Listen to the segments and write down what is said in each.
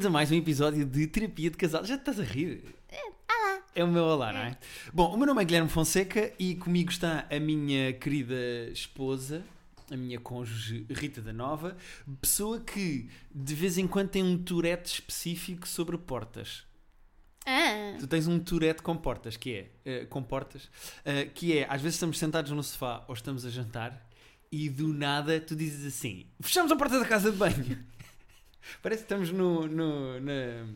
Bem-vindos a mais um episódio de Terapia de Casal. Já te estás a rir? Olá. É o meu olá, não é? Bom, o meu nome é Guilherme Fonseca e comigo está a minha querida esposa, a minha cônjuge Rita da Nova, pessoa que de vez em quando tem um tourette específico sobre portas. Ah, Tu tens um tourette com portas, que é, eh, com portas, eh, que é, às vezes estamos sentados no sofá ou estamos a jantar e do nada tu dizes assim, fechamos a porta da casa de banho. Parece que estamos no, no- na,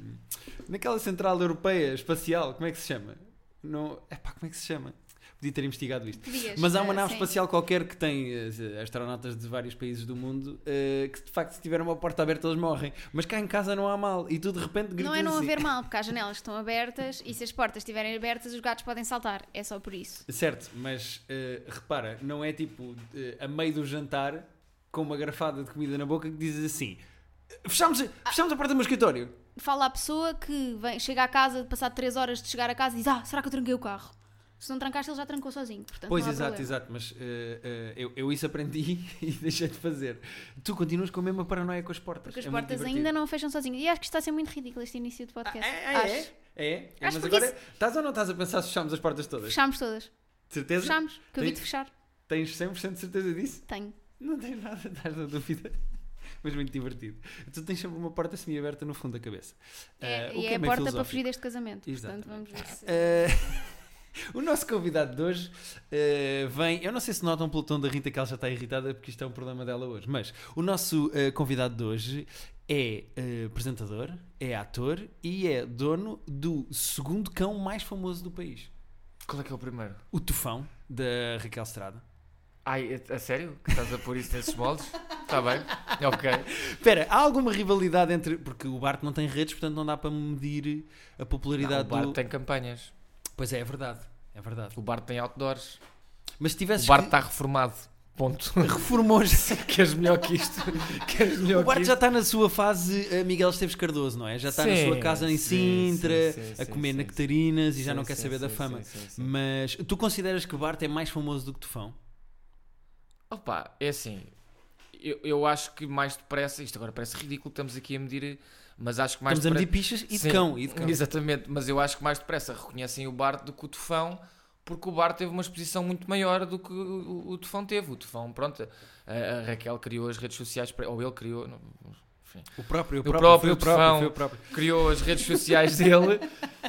naquela central europeia espacial, como é que se chama? No, epá, como é que se chama? Podia ter investigado isto. podias. Mas há uma nave sim. espacial qualquer que tem eh, astronautas de vários países do mundo eh, que de facto se tiver uma porta aberta eles morrem. Mas cá em casa não há mal e tu de repente gritas Não é não assim. haver mal, porque as janelas estão abertas e se as portas estiverem abertas, os gatos podem saltar. É só por isso. Certo, mas eh, repara, não é tipo a meio do jantar com uma garrafada de comida na boca que dizes assim: fechamos, fechamos a porta do meu escritório. Fala à pessoa que vem, chega à casa, passado 3 horas de chegar a casa e diz: Ah, será que eu tranquei o carro? Se não trancaste, ele já trancou sozinho. Portanto, Pois, exato, problema. exato, mas eh, eh, eu, eu isso aprendi e deixei de fazer. Tu continuas com a mesma paranoia com as portas. Porque as É portas ainda não fecham sozinhas. E acho que está a ser muito ridículo este início de Ah, podcast. é, é, Acho. é, é, é. Acho Mas agora, estás ou não estás a pensar se fechamos as portas todas? Fechámos todas. Certeza? Fechámos. Acabei Tem- de fechar. Tens 100% de certeza disso? Tenho. Não tens nada, estás na dúvida. Mas muito divertido. Tu tens sempre uma porta semi-aberta no fundo da cabeça. É, o e que é a porta para fugir deste casamento. Exatamente. Portanto, vamos ver se. Eh, o nosso convidado de hoje eh, vem. Eu não sei se notam pelo tom da Rita que ela já está irritada porque isto é um problema dela hoje, mas o nosso eh, convidado de hoje é eh, apresentador, é ator e é dono do segundo cão mais famoso do país. Qual é que é o primeiro? O Tufão, da Raquel Estrada. Ai, a, a sério? Que estás a pôr isso nesses moldes? Está bem. Ok. Espera, há alguma rivalidade entre. Porque o Bart não tem redes, portanto não dá para medir a Não, popularidade o Bart do. tem campanhas. Pois é, é verdade. É verdade. O Bart tem outdoors. Mas se tivesses. O Bart que- está reformado. Ponto. reformou-se. Queres melhor que isto? Queres melhor O Bart já está na sua fase eh, Miguel Esteves Cardoso, não é? Já está na Sim, sua casa em Sintra, sim, sim, a comer nectarinas e já não quer saber da fama. Mas tu consideras que o Bart é mais famoso do que Tufão? Opa, é assim. Eu, eu acho que mais depressa. Isto agora parece ridículo, estamos aqui a medir. Mas acho que mais Estamos a medir depressa. pichas e de cão. E de cão. Exatamente, mas eu acho que mais depressa reconhecem o Bart do que o Tufão, porque o Bart teve uma exposição muito maior do que o, o Tufão teve. O Tufão, pronto, a, a Raquel criou as redes sociais, para- ou ele criou, não- enfim, O próprio, o O próprio, o próprio, o próprio. criou as redes sociais dele,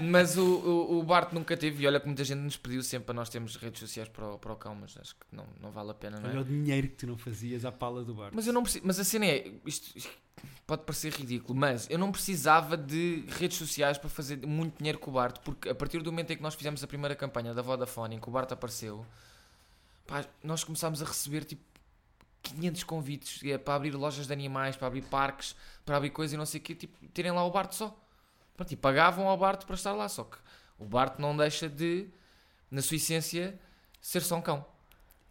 mas o, o, o Bart nunca teve. E olha que muita gente nos pediu sempre para nós termos redes sociais para o, para o cão, mas acho que não, não vale a pena, não é? Olha o dinheiro que tu não fazias à pala do Bart. Mas eu não preciso, mas a cena é, isto, isto pode parecer ridículo, mas eu não precisava de redes sociais para fazer muito dinheiro com o Bart, porque a partir do momento em que nós fizemos a primeira campanha da Vodafone, em que o Bart apareceu, pá, nós começámos a receber tipo 500 convites é, para abrir lojas de animais, para abrir parques, para abrir coisas e não sei o quê, tipo, terem lá o Bart só. Pronto, e pagavam ao Bart para estar lá, só que o Bart não deixa de, na sua essência, ser só um cão.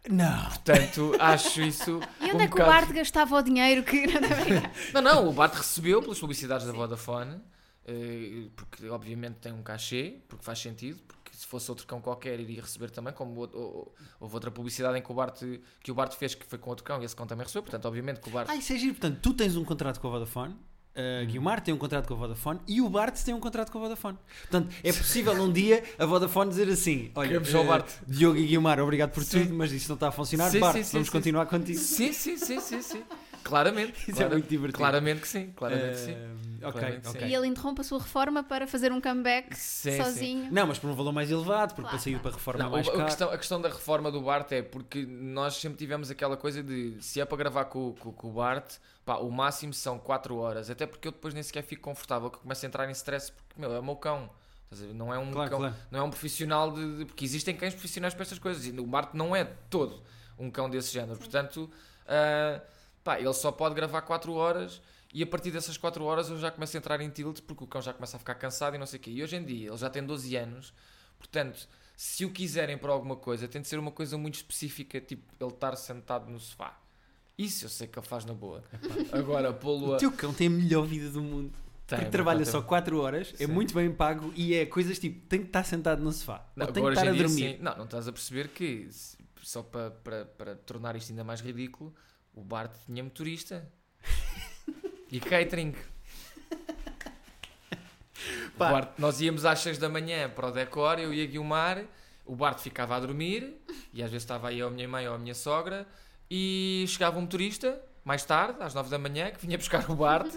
Não. Portanto, acho isso. E onde um é que o bocado- Bart gastava o dinheiro que. Não, não, o Bart recebeu pelas publicidades da Vodafone, eh, porque obviamente tem um cachê, porque faz sentido, porque se fosse outro cão qualquer iria receber também, como o- o- houve outra publicidade em que o Bart, que o Bart fez que foi com outro cão e esse cão também recebeu, portanto obviamente que o Bart... Ah, isso é giro. Portanto, tu tens um contrato com a Vodafone. Uh, Guilmar tem um contrato com a Vodafone e o Bart tem um contrato com a Vodafone. Portanto, é possível um dia a Vodafone dizer assim: Olha, Queremos ao eh, Bart." Diogo e Guilmar, obrigado por Sim. tudo, mas isto não está a funcionar. Sim, Bart, sim, vamos continuar contigo. Sim, sim, sim, sim, sim. Claramente. Isso é clara- muito divertido. Claramente que sim, claramente que sim. Ok, Claramente ok. sim. E ele interrompe a sua reforma para fazer um comeback Sim, sim. sozinho. Não, mas por um valor mais elevado, porque Claro, para sair claro. para a reforma Não, mais a, a questão, a questão da reforma do Bart é porque nós sempre tivemos aquela coisa de se é para gravar com, com, com o Bart, pá, o máximo são 4 horas. Até porque eu depois nem sequer fico confortável, que eu começo a entrar em stress, porque meu, é o meu cão. Não é um Claro, cão, claro. não é um profissional de, de- Porque existem cães profissionais para estas coisas e o Bart não é todo um cão desse género. Portanto, ah, pá, ele só pode gravar 4 horas. E a partir dessas 4 horas eu já começo a entrar em tilt porque o cão já começa a ficar cansado e não sei o quê. E hoje em dia ele já tem 12 anos, portanto, se o quiserem para alguma coisa, tem de ser uma coisa muito específica, tipo ele estar sentado no sofá. Isso eu sei que ele faz na boa. Agora, pô-lo O a. teu cão tem a melhor vida do mundo. Tem, porque trabalha só tem- 4 horas, é Sim. muito bem pago e é coisas tipo: tem que estar sentado no sofá. Não, ou tem que agora, estar a dormir. sim. Não, não estás a perceber que, só para, para, para tornar isto ainda mais ridículo, o Bart tinha motorista e catering. Bart- nós íamos às 6 da manhã para o decor, eu e a Guilmar, o Bart ficava a dormir, e às vezes estava aí a minha mãe ou a minha sogra, e chegava um motorista, mais tarde, às 9 da manhã, que vinha buscar o Bart,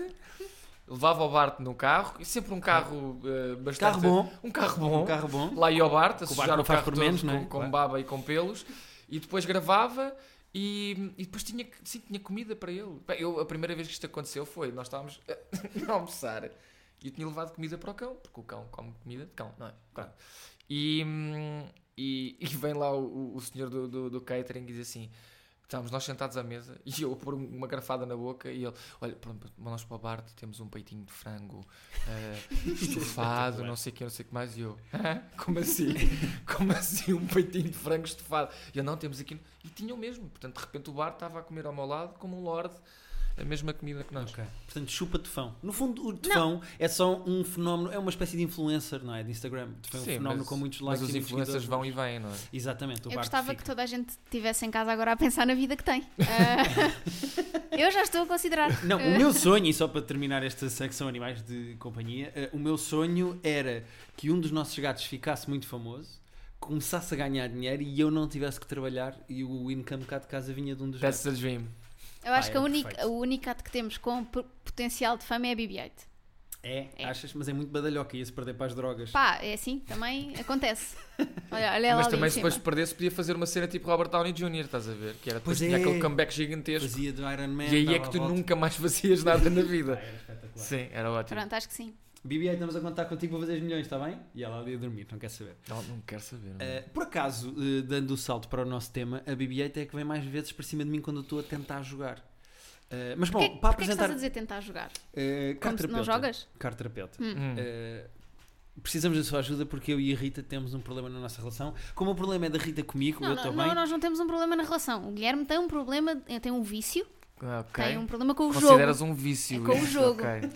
levava o Bart no carro, e sempre um carro eh, bastante... Carro bom. Um carro bom. Um carro bom. Lá ia o Bart, a o sujar Bart o carro por todo menos, com, não é? com Claro. baba e com pelos, e depois gravava... E, e depois tinha, sim, tinha comida para ele. Bem, eu, a primeira vez que isto aconteceu foi, nós estávamos a almoçar e eu tinha levado comida para o cão, porque o cão come comida de cão, não é? Pronto. E, hum, e, e vem lá o- o senhor do, do, do catering e diz assim: estávamos nós sentados à mesa e eu a pôr uma garfada na boca e ele, olha, pronto, nós para o Bart temos um peitinho de frango eh, estufado, não sei o que, não sei o que mais. E eu, "Hã? como assim? Como assim um peitinho de frango estufado? E eu, não, temos aqui. E tinham mesmo, portanto, de repente o Bart estava a comer ao meu lado como um lord a mesma comida que nós. Ok. Portanto, chupa tefão. No fundo, o tefão é só um fenómeno, é uma espécie de influencer, não é? De Instagram. Tefão é um Sim, fenómeno mas- com muitos Mas likes os e muitos influencers vão e vêm, não é? Exatamente. O Eu gostava fica. que toda a gente estivesse em casa agora a pensar na vida que tem. Ah, eu já estou a considerar. Não, o meu sonho, e só para terminar esta secção animais de companhia, eh, o meu sonho era que um dos nossos gatos ficasse muito famoso, começasse a ganhar dinheiro e eu não tivesse que trabalhar e o income cá de casa vinha de um dos That's gatos. the dream. Eu acho Pá, que a era única, único ato que temos com potencial de fama é a BB-8. É, É. achas? Mas é muito badalhoca, ia-se perder para as drogas. Pá, é assim, também acontece. Olha, olha Mas lá também se depois cima. perdesse podia fazer uma cena tipo Robert Downey Jr., estás a ver? Que era depois Pois tinha é. aquele comeback gigantesco. Fazia do Iron Man. E aí é que a tu volta. nunca mais fazias nada na Ah, vida. era espetacular. Sim, era ótimo. Pronto, acho que sim. BB-8, estamos a contar contigo para fazer os milhões, está bem? E ela ali a dormir, não quer saber. Não, não quero saber. não. Uh, por acaso, uh, dando o salto para o nosso tema, a BB-8 é que vem mais vezes para cima de mim quando eu estou a tentar jogar. Uh, mas bom, Porquê, para porquê que estás apresentar. a dizer tentar jogar? Uh, Como caro se não jogas? Caro terapeuta. Hum. Hum. Uh, precisamos da sua ajuda porque eu e a Rita temos um problema na nossa relação. Como o problema é da Rita comigo, eu Não, estou não, bem. não, nós não temos um problema na relação. O Guilherme tem um problema, tem um vício, Ah, ok. tem um problema com o jogo. Consideras um vício. É com o isso, jogo. ok.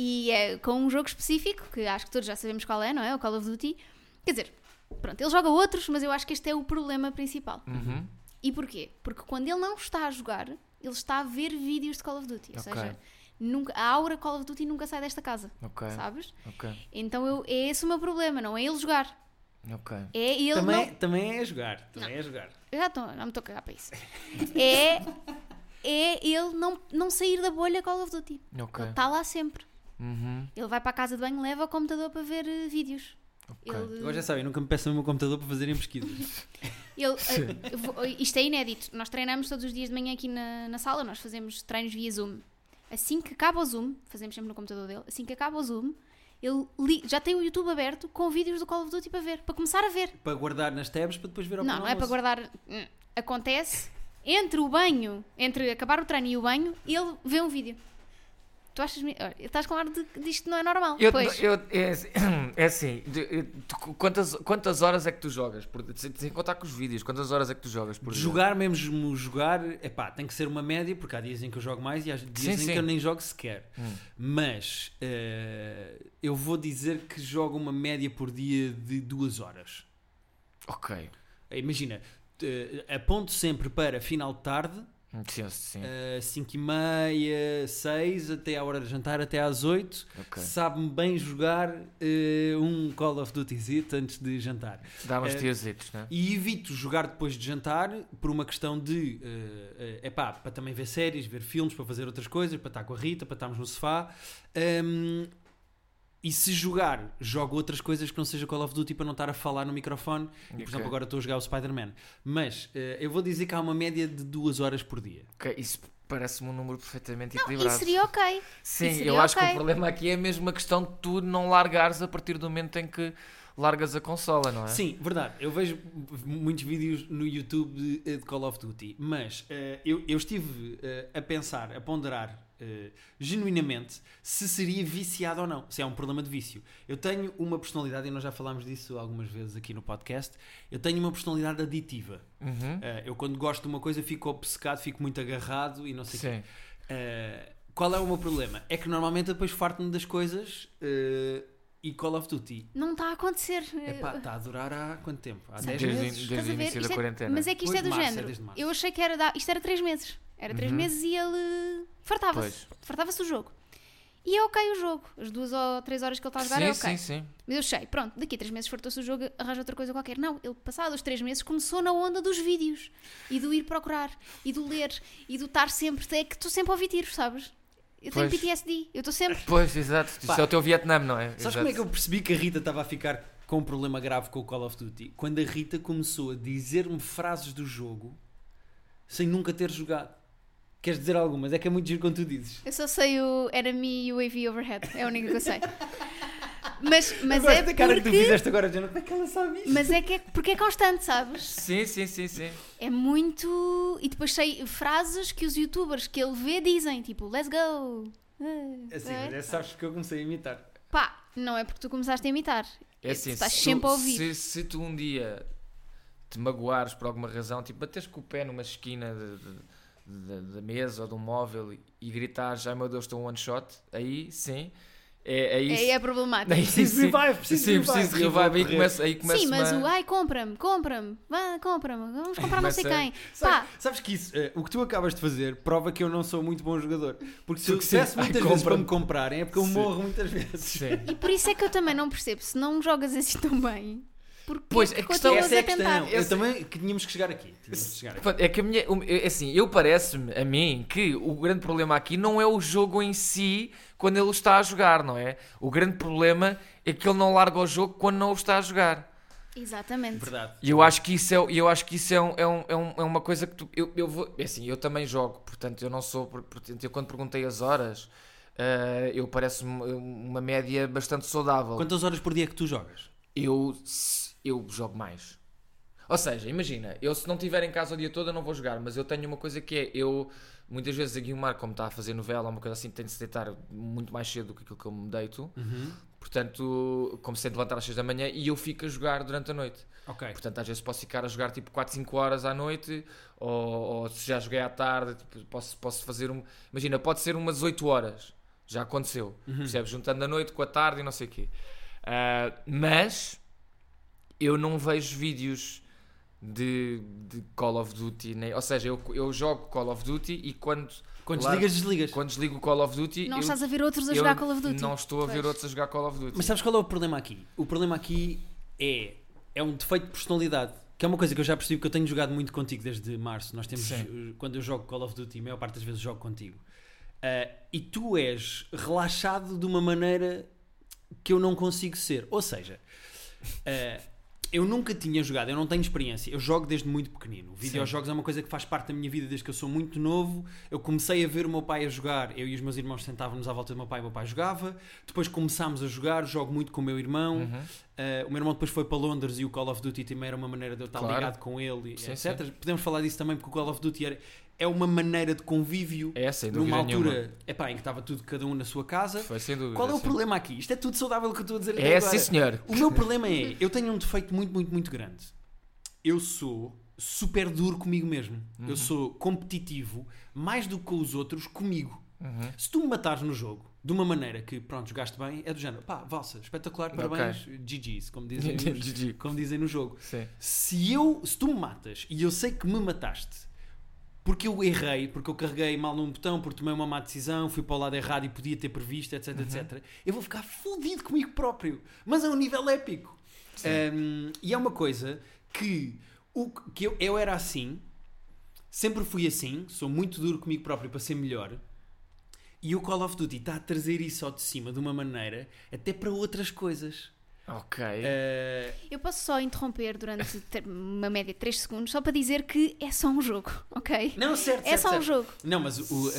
E é com um jogo específico, que acho que todos já sabemos qual é, não é? O Call of Duty. Quer dizer, pronto, ele joga outros, mas eu acho que este é o problema principal. Uhum. E porquê? Porque quando ele não está a jogar, ele está a ver vídeos de Call of Duty. Ou seja, nunca, a aura Call of Duty nunca sai desta casa, Ok. sabes? Ok. Então eu, é esse o meu problema, não é ele jogar. Ok. É ele Também, não... também é jogar. Também é jogar. Eu já estou, não me estou a cagar para isso. É, é ele não, não sair da bolha Call of Duty. Ok. Ele está lá sempre. Uhum. Ele vai para a casa de banho, leva o computador para ver eh, vídeos. Ok. Ele, Agora já sabem, nunca me peçam o meu computador para fazerem pesquisas. ele, eh, vou- isto é inédito. Nós treinamos todos os dias de manhã aqui na, na sala, nós fazemos treinos via Zoom. Assim que acaba o Zoom, fazemos sempre no computador dele, assim que acaba o Zoom, ele li- já tem o YouTube aberto com vídeos do Call of Duty para ver, para começar a ver. para guardar nas tabs para depois ver ao Não, não é para guardar. Hum, Acontece entre o banho, entre acabar o treino e o banho, ele vê um vídeo. Tu achas. olha, Estás com ar de que disto não é normal. Eu, pois. eu- é, assim- é assim, tu- quantas, quantas horas é que tu jogas? Por, sem, contar com os vídeos, quantas horas é que tu jogas por dia? Jogar mesmo, jogar, epá, tem que ser uma média, porque há dias em que eu jogo mais e há dias Sim, em sim. que eu nem jogo sequer. Hum. Mas eh, eu vou dizer que jogo uma média por dia de duas horas. Ok. Imagina, eh, aponto sempre para final de tarde, Sim, sim. 5 e meia, 6, até à hora de jantar, até às 8. ok. Sabe-me bem jogar eh, um Call of Duty Z antes de jantar. Dá umas eh, tiazitos, né? E evito jogar depois de jantar por uma questão de é epá, para também ver séries, ver filmes, para fazer outras coisas, para estar com a Rita, para estarmos no sofá. Hum, e se jogar, jogo outras coisas que não seja Call of Duty para não estar a falar no microfone. E, por exemplo, agora estou a jogar o Spider-Man. Mas eh, eu vou dizer que há uma média de duas horas por dia. Ok, Isso parece-me um número perfeitamente Não, equilibrado. isso seria ok. Sim, isso eu seria acho que ok. o problema aqui é mesmo a questão de tu não largares a partir do momento em que largas a consola, não é? Sim, verdade. Eu vejo muitos vídeos no YouTube de, de Call of Duty, mas eh, eu, eu estive eh, a pensar, a ponderar eh, genuinamente se seria viciado ou não, se é um problema de vício. Eu tenho uma personalidade, e nós já falámos disso algumas vezes aqui no podcast, eu tenho uma personalidade aditiva. Uhum. Eh, eu quando gosto de uma coisa fico obcecado, fico muito agarrado e não sei o quê. Sim. Uh, qual é o meu problema? É que normalmente depois farto-me das coisas uh, e Call of Duty. Não está a acontecer. Epá, está a durar há quanto tempo? Há Sabe, 10 Desde- meses? desde- a o início da é- quarentena. Mas é que isto Pois é do de março, é género. desde março. eu achei que era da- isto era 3 meses. Era 3 Uhum. meses e ele fartava-se. Fartava-se o jogo. E é ok o jogo. As duas ou três horas que ele está a jogar sim, é ok. sim, sim. Mas eu sei, pronto, daqui a três meses fartou-se o jogo, arranja outra coisa qualquer. Não, ele, passado os três meses, começou na onda dos vídeos e do ir procurar e do ler e do estar sempre. É que estou sempre a ouvir tiros, sabes? Eu tenho Pois. PTSD, eu estou sempre. Pois, exato. Isso Pá. é o teu Vietnã, não é? Sabes Exato. como é que eu percebi que a Rita estava a ficar com um problema grave com o Call of Duty? Quando a Rita começou a dizer-me frases do jogo sem nunca ter jogado. Queres dizer algumas? É que é muito giro quando tu dizes. Eu só sei o Enemy UAV Overhead, é a única que eu sei. Mas, mas Eu gosto é da cara que tu porque. fizeste agora, Jana. Como é que ela sabe isso? Mas é que é porque é constante, sabes? Sim, sim, sim, sim. É muito. E depois sei frases que os youtubers que ele vê dizem, tipo, let's go. Ah, Assim, é? mas é sabes que eu comecei a imitar. Pá, não é porque tu começaste a imitar. É assim, tu estás se, sempre tu, a ouvir. se, se tu um dia te magoares por alguma razão, tipo, bateres com o pé numa esquina de- de- da mesa ou de um móvel e, gritares, ai meu Deus, estou um one shot, aí sim, é, é isso. Aí é problemático. Aí Preciso de sim. revive, preciso de Sim, revive. preciso de revive. Aí começa, aí começa Sim, mas uma... o ai, compra-me, compra-me, vá, compra-me, vamos comprar não sei quem. Sabes, Pá, sabes que isso, eh, o que tu acabas de fazer prova que eu não sou muito bom jogador. Porque se eu sim, peço ai, muitas vezes para me comprarem é porque eu Sim. morro muitas vezes. Sim. e por isso é que eu também não percebo, se não jogas assim tão bem, porque Pois, que a questão- continuas Essa é a a tentar? questão. Eu Esse- também que tínhamos que chegar aqui. Tínhamos que chegar aqui. É que a minha, é assim, eu parece-me a mim que o grande problema aqui não é o jogo em si quando ele o está a jogar, não é? O grande problema é que ele não larga o jogo quando não o está a jogar. Exatamente. Verdade. E eu acho que isso é, eu acho que isso é, um- é, um- é, é uma coisa que tu, eu, eu vou, é assim, eu também jogo, portanto eu não sou, por- portanto eu quando perguntei as horas, eh, eu parece-me uma média bastante saudável. Quantas horas por dia é que tu jogas? eu, eu jogo mais. Ou seja, imagina, eu se não estiver em casa o dia todo eu não vou jogar, mas eu tenho uma coisa que é, eu muitas vezes a Guilmar, como está a fazer novela ou uma coisa assim, tem de se deitar muito mais cedo do que aquilo que eu me deito, portanto, como se tem de levantar às 6 da manhã e eu fico a jogar durante a noite. Ok. Portanto, às vezes posso ficar a jogar tipo 4, 5 horas à noite, ou, ou se já joguei à tarde, tipo, posso, posso fazer um. Imagina, pode ser umas 8 horas, já aconteceu, percebes? Juntando a noite com a tarde e não sei o quê. Ah, mas eu não vejo vídeos de, de Call of Duty, nem, ou seja, eu, eu jogo Call of Duty e quando, Quando Claro. desligas, desligas. quando desligo o Call of Duty, Não eu, estás a ver outros a jogar Call of Duty. não estou a ver Pois. outros a jogar Call of Duty. Mas sabes qual é o problema aqui? O problema aqui é, é um defeito de personalidade. Que é uma coisa que eu já percebi que eu tenho jogado muito contigo desde março. Nós temos, Sim. eh, quando eu jogo Call of Duty, a maior parte das vezes jogo contigo. Ah, e tu és relaxado de uma maneira que eu não consigo ser. Ou seja, ah, eu nunca tinha jogado, eu não tenho experiência. Eu jogo desde muito pequenino. Videojogos é uma coisa que faz parte da minha vida desde que eu sou muito novo. Eu comecei a ver o meu pai a jogar, eu e os meus irmãos sentávamos à volta do meu pai e o meu pai jogava. Depois começámos a jogar, jogo muito com o meu irmão. Uhum. Uh, o meu irmão depois foi para Londres e o Call of Duty também era uma maneira de eu estar Claro. ligado com ele, Sim, etc. Podemos falar disso também porque o Call of Duty era, é uma maneira de convívio É, sem numa nenhuma. altura epá, em que estava tudo cada um na sua casa. Foi sem dúvida. Qual é o sim. problema aqui? Isto é tudo saudável que eu estou a dizer É, agora. sim senhor. O meu problema é, eu tenho um defeito muito, muito, muito grande. Eu sou super duro comigo mesmo. Uhum. Eu sou competitivo mais do que com os outros comigo. Uhum. Se tu me matares no jogo de uma maneira que, pronto, jogaste bem, é do género, pá, valsa, espetacular, parabéns, GG's, como dizem, nos- como dizem no jogo. Sim. Se eu, se tu me matas e eu sei que me mataste porque eu errei, porque eu carreguei mal num botão, porque tomei uma má decisão, fui para o lado errado e podia ter previsto, etc, Uhum. etc, eu vou ficar fodido comigo próprio. Mas a um nível épico. Um, e é uma coisa que, o, que eu, eu era assim, sempre fui assim, sou muito duro comigo próprio para ser melhor. E o Call of Duty está a trazer isso ao de cima de uma maneira até para outras coisas. Ok. Uh, Eu posso só interromper durante uma média de 3 segundos só para dizer que é só um jogo, ok? não, certo, É certo, só um certo. jogo. Não, mas o, uh,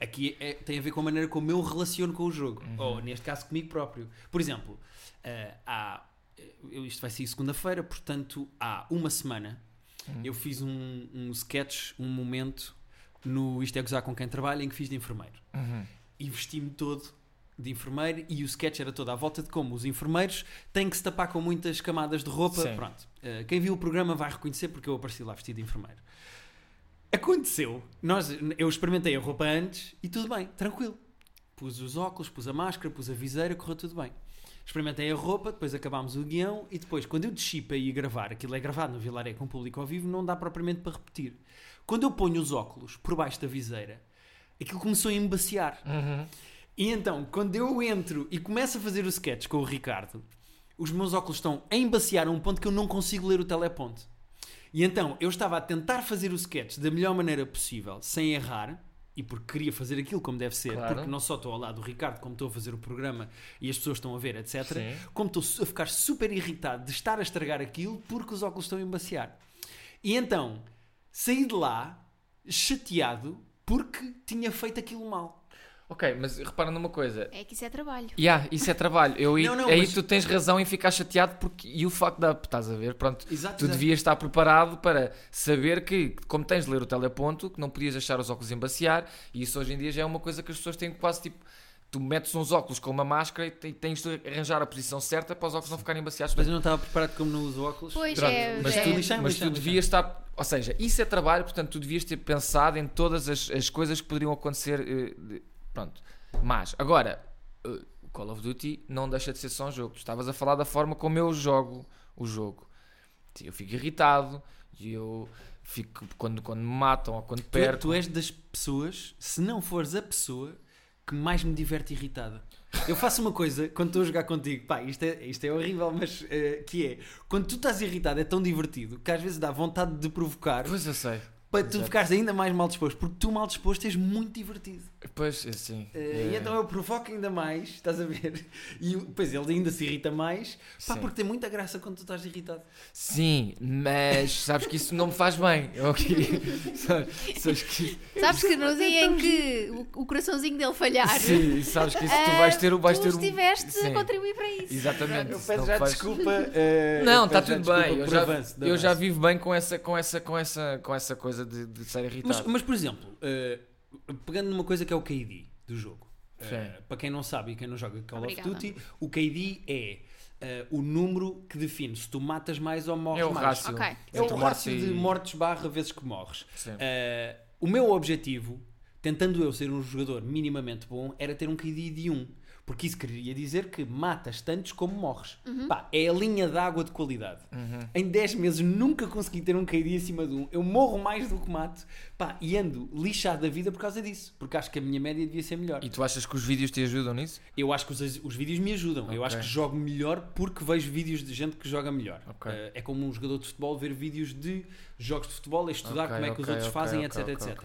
a- aqui é- tem a ver com a maneira como eu relaciono com o jogo. Uhum. Ou, neste caso, comigo próprio. Por exemplo, uh, há, isto vai sair segunda-feira, portanto, há uma semana Uhum. eu fiz um, um sketch, um momento no Isto é Gozar com quem trabalha, em que fiz de enfermeiro. Uhum. E vesti-me todo de enfermeiro e o sketch era todo à volta de como os enfermeiros têm que se tapar com muitas camadas de roupa. Sim. Pronto. Uh, quem viu o programa vai reconhecer porque eu apareci lá vestido de enfermeiro. Aconteceu. Nós, eu experimentei a roupa antes e tudo bem, tranquilo. Pus os óculos, pus a máscara, pus a viseira, correu tudo bem. Experimentei a roupa, depois acabámos o guião e depois, quando eu desci para ir gravar, aquilo é gravado no Vilaré com público ao vivo, não dá propriamente para repetir. Quando eu ponho os óculos por baixo da viseira, aquilo começou a embaciar. Uhum. E então, quando eu entro e começo a fazer o sketch com o Ricardo, os meus óculos estão a embaciar a um ponto que eu não consigo ler o teleponto. E então, eu estava a tentar fazer o sketch da melhor maneira possível, sem errar, e porque queria fazer aquilo como deve ser, Claro. porque não só estou ao lado do Ricardo, como estou a fazer o programa e as pessoas estão a ver, etc. Sim. Como estou a ficar super irritado de estar a estragar aquilo porque os óculos estão a embaciar. E então, saí de lá chateado porque tinha feito aquilo mal. Ok, mas repara numa coisa. É que isso é trabalho. Yeah, isso é trabalho. Eu, Não, não, aí mas- tu tens razão em ficar chateado porque e o facto da estás a ver, pronto. Exato, tu exato. devias estar preparado para saber que, como tens de ler o teleponto, que não podias deixar os óculos embaciar, e isso hoje em dia já é uma coisa que as pessoas têm quase tipo. Tu metes uns óculos com uma máscara e te- tens de arranjar a posição certa para os óculos não ficarem embaciados. Mas eu não estava preparado como não uso óculos. Pois Pronto, é, mas é. tu, mas tu devias estar. Ou seja, isso é trabalho, portanto, tu devias ter pensado em todas as, as coisas que poderiam acontecer. eh, de- pronto. Mas, agora, o Call of Duty não deixa de ser só um jogo. Tu estavas a falar da forma como eu jogo o jogo. Eu fico irritado e eu fico. Quando, quando me matam ou quando Tu, é- perco. tu és das pessoas, se não fores a pessoa que mais me diverte irritada. Eu faço uma coisa quando estou a jogar contigo, pá, isto é, isto é horrível, mas eh, que é quando tu estás irritado é tão divertido que às vezes dá vontade de provocar Pois eu sei. para tu exato. ficares ainda mais mal disposto, porque tu mal disposto és muito divertido. Pois, assim. Eh, E então eu provoco ainda mais, estás a ver? E depois ele ainda se irrita mais, pá, Sim. porque tem muita graça quando tu estás irritado. Sim, mas sabes que isso não me faz bem. Queria. Sabes, sabes que. Sabes que no dia em que o, o coraçãozinho dele falhar, Sim, sabes que isso tu ah, vais ter, o- vais tu ter um- estiveste Sim. a contribuir para isso. Exatamente. Eu peço não já faz- desculpa. eh, Não, está tudo bem. Eu já, avanço, eu já vivo bem com essa, com essa, com essa, com essa coisa de, de ser irritado. Mas, mas, por exemplo, eh, pegando numa coisa que é o KD do jogo. Sim. para quem não sabe e quem não joga Call Obrigada. of Duty, o KD é eh, o número que define se tu matas mais ou morres é o mais. rácio. Ok. É o rácio de mortes barra vezes que morres. Eh, o meu objetivo, tentando eu ser um jogador minimamente bom, era ter um KD de 1. Porque isso queria dizer que matas tantos como morres. Pá, é a linha d'água de qualidade. Uhum. Em 10 meses nunca consegui ter um KD acima de 1. Eu morro mais do que mato. Pá, e ando lixado da vida por causa disso. Porque acho que a minha média devia ser melhor. E tu achas que os vídeos te ajudam nisso? Eu acho que os, os vídeos me ajudam. Eu Ok. acho que jogo melhor porque vejo vídeos de gente que joga melhor. Ok. Eh, é como um jogador de futebol ver vídeos de jogos de futebol, a estudar Ok, como é que os outros fazem, etc, etc.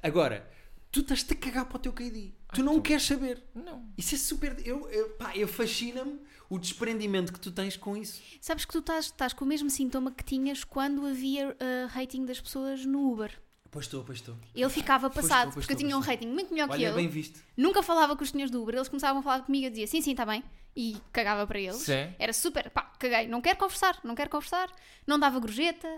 Agora, tu estás-te a cagar para o teu KD. Tu Ah, não tu- queres saber. Não. Isso é super. Eu, eu, pá, eu fascina-me o desprendimento que tu tens com isso. Sabes que tu estás, estás com o mesmo sintoma que tinhas quando havia ah, rating das pessoas no Uber. Pois estou, pois estou. Ele ficava Pois passado, estou, pois porque eu tinha um rating muito melhor que Olha, ele. bem visto. Nunca falava com os senhores do Uber, eles começavam a falar comigo e eu dizia sim, sim, está bem. E cagava para eles. Sim. Era super, pá, caguei, não quero conversar, não quero conversar. Não dava gorjeta,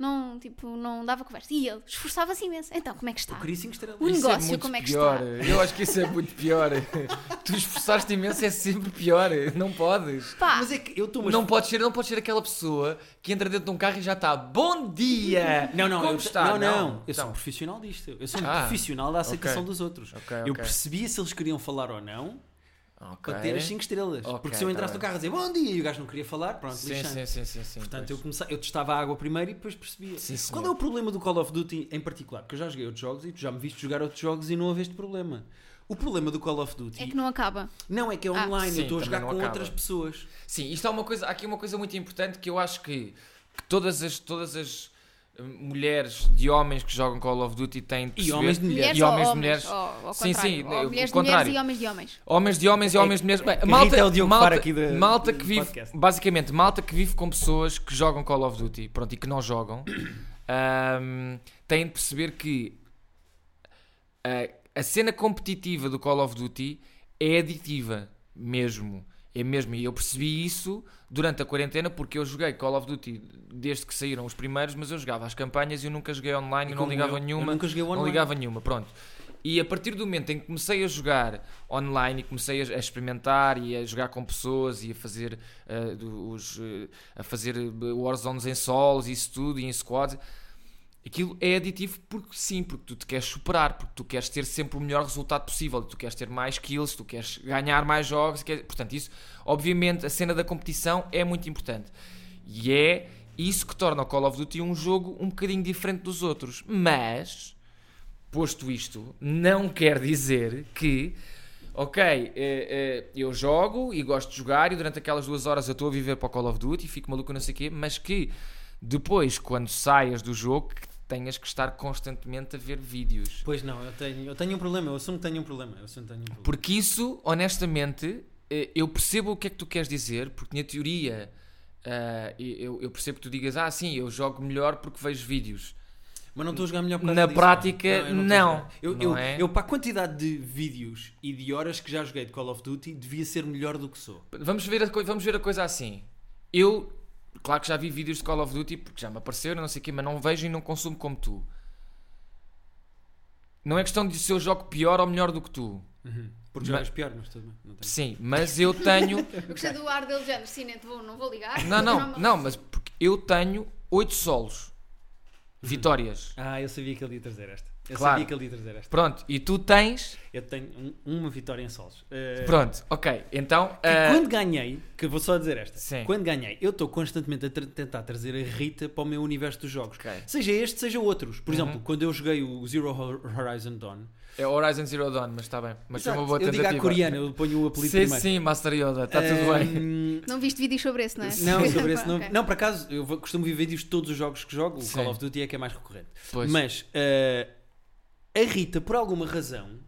não, tipo, não dava conversa. E ele esforçava-se imenso. Então, como é que está? Eu queria 5 estrelas. O Isso negócio, é muito como é que pior. está? Eu acho que isso é muito pior. tu esforçaste imenso é sempre pior. Não podes. Pá, Mas é que eu estou Não podes ser, não podes ser aquela pessoa que entra dentro de um carro e já está bom dia. Não, não, Como eu, está? não, não, Eu sou um Então, profissional disto. Eu sou um Ah, profissional da aceitação ok. dos outros. Ok, Eu ok. percebia se eles queriam falar ou não ok. para ter as 5 estrelas. Ok, Porque se eu tá entrasse bem. no carro a dizer bom dia e o gajo não queria falar, pronto, Sim, lixante. sim, sim, sim, sim. Portanto, pois. eu, comecei, eu testava a água primeiro e depois percebia. Sim. Qual é o problema do Call of Duty em particular? Porque eu já joguei outros jogos e tu já me viste jogar outros jogos e não houve este problema. O problema do Call of Duty é que não acaba. não é que é Ah. online, Sim, eu estou a jogar com acaba. outras pessoas. Sim, isto é uma coisa, há aqui uma coisa muito importante que eu acho que, que todas as todas as mulheres de homens que jogam Call of Duty têm de E perceber- homens de mulheres. E homens de mulheres. ou- Sim, sim, Ou o mulheres de contrário. mulheres e homens de homens. Homens de homens e É- homens de mulheres. Bem, malta, irrita é o Diogo malta, aqui malta que vive, basicamente, malta que vive com pessoas que jogam Call of Duty, pronto, e que não jogam, ahm, têm de perceber que ah, a cena competitiva do Call of Duty é aditiva, mesmo. É mesmo, e eu percebi isso durante a quarentena porque eu joguei Call of Duty desde que saíram os primeiros, mas eu jogava as campanhas e eu nunca joguei online e, não ligava eu, eu nenhuma. nunca joguei o Não online. ligava nenhuma, pronto. E a partir do momento em que comecei a jogar online e comecei a, experimentar e a jogar com pessoas e a fazer do- os, eh, a fazer eh, Warzones em solos e isso tudo e em squads, aquilo é aditivo porque sim, porque tu te queres superar, porque tu queres ter sempre o melhor resultado possível, tu queres ter mais kills, tu queres ganhar mais jogos, queres- portanto isso, obviamente, a cena da competição é muito importante. E é isso que torna o Call of Duty um jogo um bocadinho diferente dos outros. Mas, posto isto, não quer dizer que ok, eh, eh, eu jogo e gosto de jogar e durante aquelas duas horas eu estou a viver para o Call of Duty e fico maluco não sei o quê, mas que depois, quando saias do jogo, que tenhas que estar constantemente a ver vídeos. Pois não, eu tenho, eu tenho um problema, eu assumo que tenho um problema. Eu assumo que tenho um problema. Porque isso, honestamente, eh, eu percebo o que é que tu queres dizer, porque na teoria ah, eu, eu percebo que tu digas, ah, sim, eu jogo melhor porque vejo vídeos. Mas não estou a jogar melhor por causa Na disso, prática, a não. jogar. Eu, Não eu, é? eu, para a quantidade de vídeos e de horas que já joguei de Call of Duty, devia ser melhor do que sou. Vamos ver, a, vamos ver a coisa assim. Eu, claro que já vi vídeos de Call of Duty porque já me apareceram, não sei o quê, mas não vejo e não consumo como tu. Não é questão de se eu jogo pior ou melhor do que tu. Porque Mas- jogas pior, mas tudo bem. Não tenho. Sim, mas eu tenho. Eu gostei do ar dele, já, sim, te vou, não vou ligar. Não, não, não, mas porque eu tenho 8 solos. Vitórias. Ah, eu sabia que ele ia trazer esta. Eu Claro. sabia que ele ia trazer esta. Pronto, e tu tens. Eu tenho um- uma vitória em solos. Uh, Pronto, ok. Então. que ah, quando ganhei, que eu vou só dizer esta, Sim. quando ganhei, eu estou constantemente a tra- tentar trazer a Rita para o meu universo dos jogos. Ok. Seja este, seja outros. Por Uhum. exemplo, quando eu joguei o Zero Hor- Horizon Dawn, É Horizon Zero Dawn, mas está bem. Mas foi uma Exato, boa eu digo tentativa. à coreana, eu ponho o apelido Sim, primeiro. sim, Master Yoda, está tudo bem. Não viste vídeos sobre esse, não é? Não, sobre esse não. Ok. Não, por acaso, eu costumo ver vídeos de todos os jogos que jogo. O Sim. Call of Duty é que é mais recorrente. Pois. Mas ah, a Rita, por alguma razão,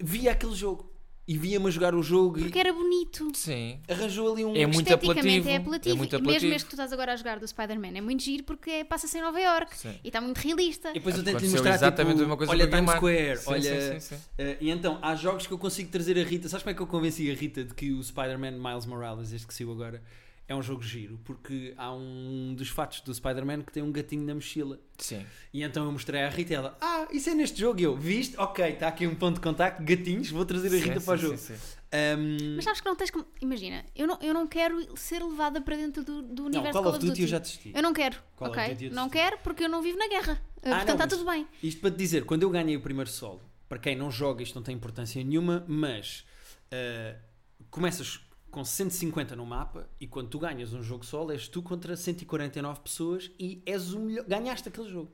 via aquele jogo e via-me a jogar o jogo Porque e era bonito. Sim. arranjou ali um. É muito Esteticamente apelativo. é apelativo. É muito E mesmo apelativo. este que tu estás agora a jogar do Spider-Man é muito giro porque é- passa-se em Nova York Sim. e está muito realista. E depois eu tento lhe Aconteceu mostrar exatamente tipo, a mesma coisa olha com o Times Guilherme. Square, Sim, olha... sim, sim, sim. Uh, e então, há jogos que eu consigo trazer a Rita. Sabes como é que eu convenci a Rita de que o Spider-Man Miles Morales, este que saiu agora, é um jogo giro? Porque há um dos fatos do Spider-Man que tem um gatinho na mochila. Sim. E então eu mostrei à Rita e ela, ah, isso é neste jogo. E eu, viste? Ok, está aqui um ponto de contacto, gatinhos, vou trazer a Rita Sim, para o sim, jogo. sim, sim. Um, Mas sabes que não tens como. Imagina, eu não, eu não quero ser levada para dentro do, do não, universo Call Call of Duty eu já desisti. Eu não quero, Call of ok? Duty eu Não quero porque eu não vivo na guerra. Ah, Portanto, não, está tudo bem. Isto para te dizer, quando eu ganhei o primeiro solo, para quem não joga isto não tem importância nenhuma, mas uh, começas com 150 no mapa e quando tu ganhas um jogo solo és tu contra 149 pessoas e és o melhor, ganhaste aquele jogo.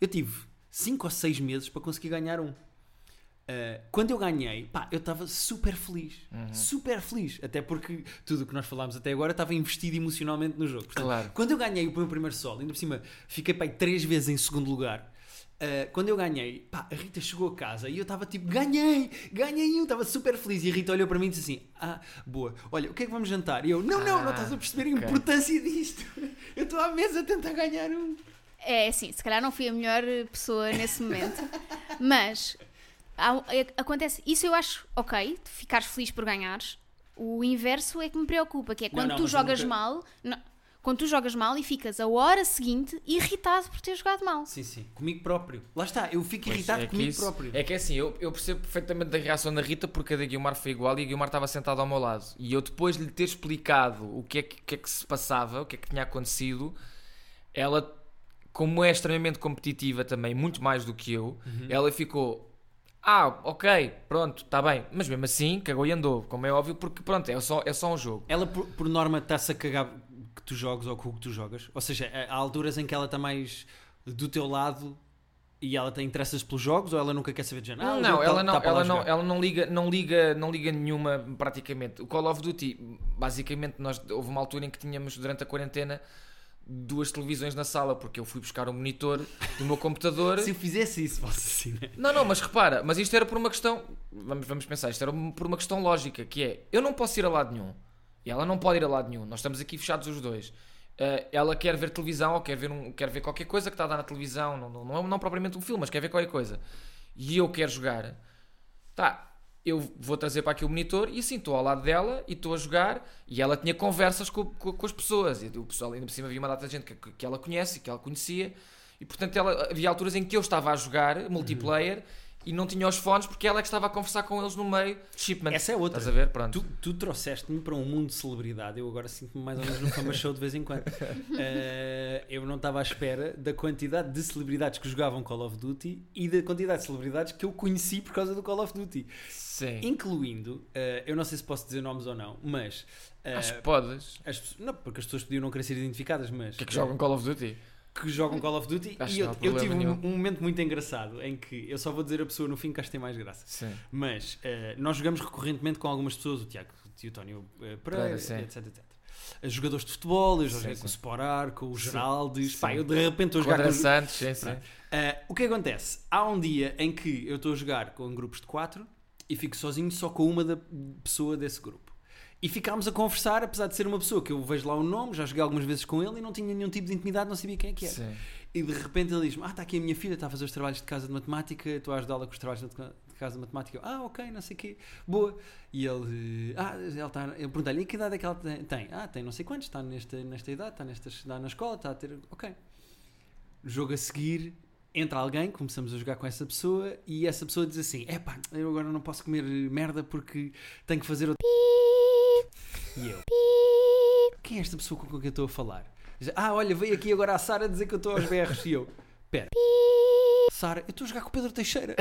Eu tive 5 ou 6 meses para conseguir ganhar um. Uh, quando eu ganhei, pá, eu estava super feliz. Uhum. Super feliz. Até porque tudo o que nós falámos até agora estava investido emocionalmente no jogo. Portanto, Claro. quando eu ganhei o meu primeiro solo, ainda por cima fiquei pá, três vezes em segundo lugar. Uh, quando eu ganhei, pá, a Rita chegou a casa e eu estava tipo, ganhei, ganhei um, estava super feliz. E a Rita olhou para mim e disse assim: Ah, boa, olha, o que é que vamos jantar? E eu, não, não, não Ah, estás a perceber a importância disto. Eu estou à mesa a tentar ganhar um. É assim, se calhar não fui a melhor eh, pessoa nesse momento, mas há- é- acontece. Isso eu acho ok, de ficares feliz por ganhares. O inverso é que me preocupa, que é Não, quando não, tu mas eu jogas nunca- mal. não, quando tu jogas mal e ficas a hora seguinte irritado por ter jogado mal. Sim, sim, comigo próprio. Lá está, eu fico Pois, irritado é comigo isso- próprio. É que é assim, eu, eu percebo perfeitamente da reação da Rita porque a da Guilmar foi igual e a Guilmar estava sentada ao meu lado. E eu depois de lhe ter explicado o que é que, o que é que se passava, o que é que tinha acontecido, ela, como é extremamente competitiva também, muito mais do que eu, Uhum. ela ficou. Ah, ok, pronto, está bem. Mas mesmo assim, cagou e andou, como é óbvio, porque pronto, é só, é só um jogo. Ela, por, por norma, está-se a cagar que tu jogas ou com o que tu jogas. Ou seja, há alturas em que ela está mais do teu lado e ela tem interesses pelos jogos ou ela nunca quer saber de género? Ah, não, ela, tá- não, tá ela, não, jogar. ela não liga, não liga, não liga nenhuma praticamente. O Call of Duty, basicamente, nós houve uma altura em que tínhamos durante a quarentena duas televisões na sala porque eu fui buscar um monitor do meu computador. Se eu fizesse isso, fosse assim, né? Não, não, mas repara, mas isto era por uma questão, vamos, vamos pensar, isto era por uma questão lógica, que é, eu não posso ir a lado nenhum, e ela não pode ir a lado nenhum, nós estamos aqui fechados os dois. Uh, ela quer ver televisão ou quer ver, um, quer ver qualquer coisa que está a dar na televisão, não, não, não, é- não propriamente um filme, mas quer ver qualquer coisa. E eu quero jogar, tá, eu vou trazer para aqui o monitor e assim estou ao lado dela e estou a jogar. E ela tinha conversas com, com, com as pessoas. E o pessoal ainda por cima havia uma data de gente que, que ela conhece que ela conhecia. E portanto ela, havia alturas em que eu estava a jogar multiplayer e não tinha os fones porque ela é que estava a conversar com eles no meio de shipment. Essa é outra. Estás a ver? Pronto. Tu, tu trouxeste-me para um mundo de celebridade. Eu agora sinto-me mais ou menos no Fama Show de vez em quando. Eh, eu não estava à espera da quantidade de celebridades que jogavam Call of Duty e da quantidade de celebridades que eu conheci por causa do Call of Duty. Sim. Incluindo, eh, eu não sei se posso dizer nomes ou não, mas. eh, Acho que podes. as não, porque as pessoas podiam não querer ser identificadas, mas. Que é que jogam Call of Duty? Que jogam Call of Duty Acho e eu, eu tive um, um momento muito engraçado em que eu só vou dizer a pessoa no fim que acho que tem mais graça. Sim. Mas eh, nós jogamos recorrentemente com algumas pessoas, o Tiago e o Tónio eh, Pereira, sim. etc, etc. Jogadores de futebol, eu Sim, joguei sim. com o Sporar, com o Sim. Geraldes, Sim. pá, eu de repente estou a jogar Quadra com... Santos, sim, sim. Eh, o que acontece? Há um dia em que eu estou a jogar com grupos de quatro e fico sozinho só com uma da pessoa desse grupo. E ficámos a conversar, apesar de ser uma pessoa que eu vejo lá o nome, já joguei algumas vezes com ele e não tinha nenhum tipo de intimidade, não sabia quem é que era. Sim. E de repente ele diz-me: Ah, está aqui a minha filha, está a fazer os trabalhos de casa de matemática, estou a ajudá-la com os trabalhos de casa de matemática. Eu, ah, ok, não sei o quê, boa. E ele, ah, ele está, eu perguntei-lhe: E que idade é que ela tem? Ah, tem não sei quantos, está nesta, nesta idade, está nesta, está na escola, está a ter. Ok. Jogo a seguir, entra alguém, começamos a jogar com essa pessoa e essa pessoa diz assim: Epá, eu agora não posso comer merda porque tenho que fazer. outro-" E eu: Quem é esta pessoa com quem eu estou a falar? Ah, olha, veio aqui agora a Sara dizer que eu estou aos berros. E eu: Pera. Sara, eu estou a jogar com o Pedro Teixeira.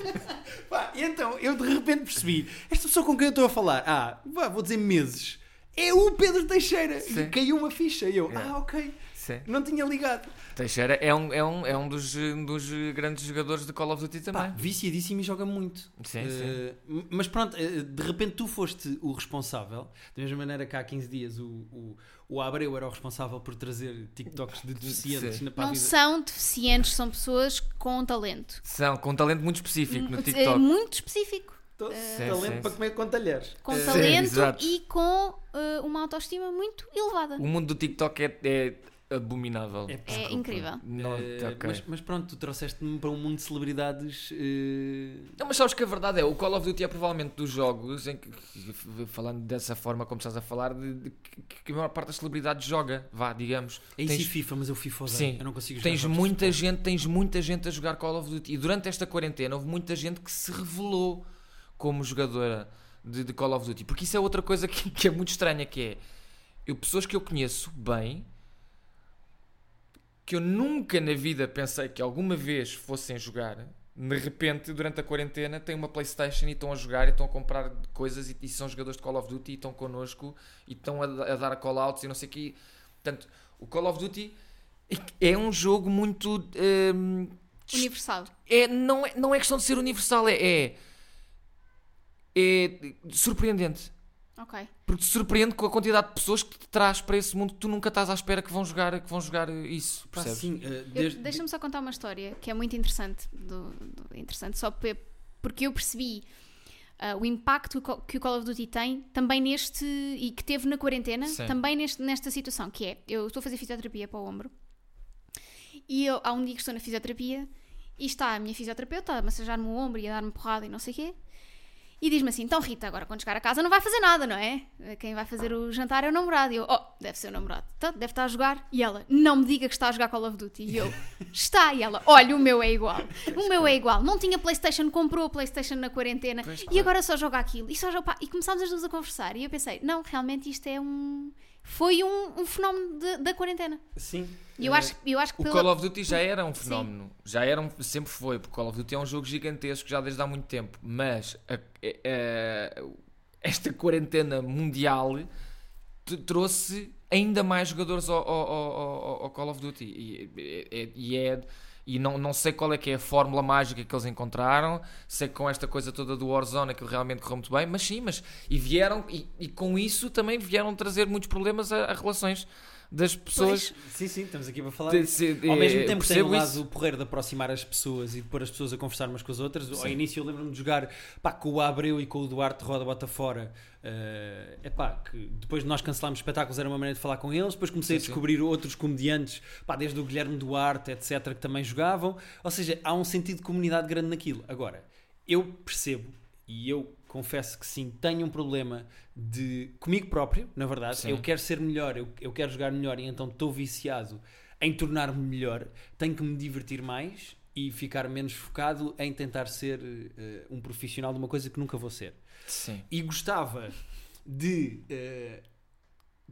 Pá, e então eu de repente percebi: esta pessoa com quem eu estou a falar, ah, vou dizer meses, é o Pedro Teixeira. E Sim. caiu uma ficha. E eu: É. Ah, ok, Sim. não tinha ligado. Teixeira é um, é um, é um dos, um dos grandes jogadores de Call of Duty também. Pá, viciadíssimo e joga muito. Sim, Eh, Mas pronto, eh, de repente tu foste o responsável, da mesma maneira que há 15 dias o, o, o Abreu era o responsável por trazer TikToks de deficientes Sim. na para a Não são deficientes, são pessoas com talento. São com um talento muito específico no É TikTok. muito específico. Tô- Sim, talento sim, para sim. comer com talheres. Com Eh, talento exato. e com eh, uma autoestima muito elevada. O mundo do TikTok é, é abominável. É, É incrível. Não, Eh, ok. mas, mas pronto, tu trouxeste-me para um mundo de celebridades. eh, Não, mas sabes que a verdade é, o Call of Duty é provavelmente dos jogos, em que, falando dessa forma como estás a falar, de, de que, que a maior parte das celebridades joga, vá, digamos. É isso e Tens- FIFA, mas eu FIFA odeio. Sim. Eu não consigo jogar Tens muita gente, tens muita gente a jogar Call of Duty. E durante esta quarentena houve muita gente que se revelou como jogadora de, de Call of Duty. Porque isso é outra coisa que, que é muito estranha, que é eu, pessoas que eu conheço bem, que eu nunca na vida pensei que alguma vez fossem jogar, de repente, durante a quarentena, têm uma Playstation e estão a jogar e estão a comprar coisas e, e são jogadores de Call of Duty e estão connosco e estão a, a dar call-outs e não sei o quê. Portanto, o Call of Duty é um jogo muito... hum, Universal. é, não, é, não é questão de ser universal, é, é, é surpreendente. Ok. Porque te surpreende com a quantidade de pessoas que te traz para esse mundo que tu nunca estás à espera que vão jogar, que vão jogar isso. Percebes? sim, Eu- desde- Deixa-me só contar uma história que é muito interessante. do- do- interessante só porque eu percebi ah, o impacto que o- que o Call of Duty tem também neste. e que teve na quarentena, Sim. também neste, nesta situação, que é eu estou a fazer fisioterapia para o ombro e eu, há um dia que estou na fisioterapia e está a minha fisioterapeuta a massajar-me o ombro e a dar-me porrada e não sei o quê. E diz-me assim: então Rita, agora quando chegar a casa não vai fazer nada, não é? Quem vai fazer o jantar é o namorado. E eu, oh, deve ser o namorado. Então, deve estar a jogar. E ela, não me diga que está a jogar Call of Duty. E eu, está. E ela, olha, o meu é igual. O meu é igual. Não tinha Playstation, comprou a Playstation na quarentena e claro. agora só joga aquilo. E, só joga, pá, e começámos as duas a conversar. E eu pensei, não, realmente isto é um. Foi um, um fenómeno de- da quarentena. Sim. Eu Eh, acho, eu acho que O pela- Call of Duty já era um fenómeno, já era um, sempre foi, porque Call of Duty é um jogo gigantesco já desde há muito tempo, mas a- a- a- esta quarentena mundial trouxe ainda mais jogadores ao, ao- ao- ao- ao Call of Duty. E, e- e é e não, não sei qual é que é a fórmula mágica que eles encontraram, sei que com esta coisa toda do Warzone aquilo realmente correu muito bem, mas sim, mas e vieram e, e com isso também vieram trazer muitos problemas a, a relações das pessoas. Sim, sim, estamos aqui para falar. De- se- Ao mesmo eh, tempo que tem o percebo lado isso. porreiro de aproximar as pessoas e de pôr as pessoas a conversar umas com as outras. Ao Sim. início eu lembro-me de jogar pá, com o Abreu e com o Duarte Roda Bota Fora. É epá, que depois de nós cancelámos espetáculos era uma maneira de falar com eles. Depois comecei Sim, a sim. descobrir outros comediantes, pá, desde o Guilherme Duarte, etc., que também jogavam. Ou seja, há um sentido de comunidade grande naquilo. Agora, eu percebo e eu confesso que sim, tenho um problema de comigo próprio, na verdade. Sim. Eu quero ser melhor, eu, eu quero jogar melhor e então estou viciado em tornar-me melhor. Tenho que me divertir mais e ficar menos focado em tentar ser eh, um profissional de uma coisa que nunca vou ser. Sim. E gostava de eh,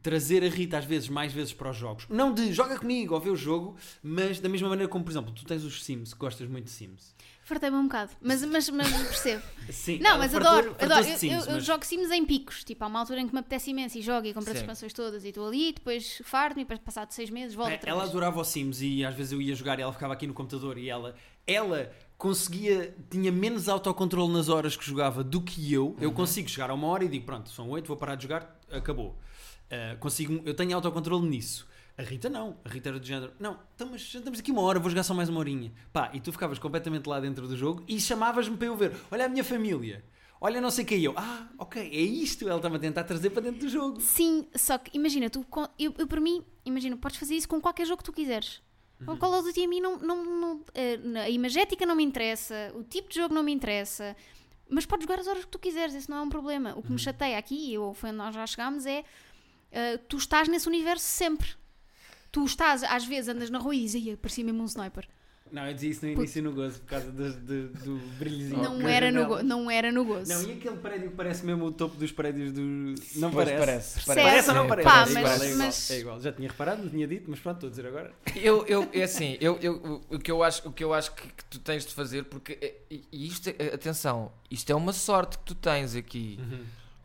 trazer a Rita às vezes, mais vezes para os jogos. Não de joga comigo ou vê o jogo, mas da mesma maneira como, por exemplo, tu tens os Sims, gostas muito de Sims. Fartei-me um bocado, mas, mas, mas percebo. Sim, Não, mas fartou- adoro, adoro. Eu, Sims, eu- mas- jogo Sims em picos. Tipo, há uma altura em que me apetece imenso e jogo e compro as expansões todas e estou ali, depois farto-me e depois passado seis meses volto É, ela vez. adorava o Sims e às vezes eu ia jogar e ela ficava aqui no computador e ela, ela conseguia, tinha menos autocontrole nas horas que jogava do que eu. Uhum. Eu consigo chegar a uma hora e digo, pronto, são oito, vou parar de jogar, acabou. Ah, consigo, eu tenho autocontrole nisso. A Rita não, a Rita era do género, não, então, mas já estamos aqui uma hora, vou jogar só mais uma horinha. Pá, e tu ficavas completamente lá dentro do jogo e chamavas-me para eu ver, olha a minha família, olha não sei quem eu. Ah, ok, é isto, ela estava a tentar trazer para dentro do jogo. Sim, só que imagina, tu, eu, eu para mim, imagina, podes fazer isso com qualquer jogo que tu quiseres. Uhum. O Call of Duty a mim não, não, não- eh, a imagética não me interessa, o tipo de jogo não me interessa, mas podes jogar as horas que tu quiseres, isso não é um problema. O que Uhum. me chateia aqui, ou foi onde nós já chegámos, é eh, tu estás nesse universo sempre. Tu estás, às vezes, andas na rua e dizes, "Ia, parecia mesmo um sniper. Não, eu dizia isso no início no gozo, por causa do, do, do brilhozinho. Não, era no go- não era no gozo. Não, e aquele prédio que parece mesmo o topo dos prédios do. Não Pois parece? parece, Percebe? Parece ou não parece? Pá, é, igual, mas- é, igual, mas- é igual. Já tinha reparado, não tinha dito, mas pronto, estou a dizer agora. Eu, eu, é assim, eu, eu, o, que eu acho, o que eu acho que, que tu tens de fazer, porque, é- e isto, é- atenção, isto é uma sorte que tu tens aqui,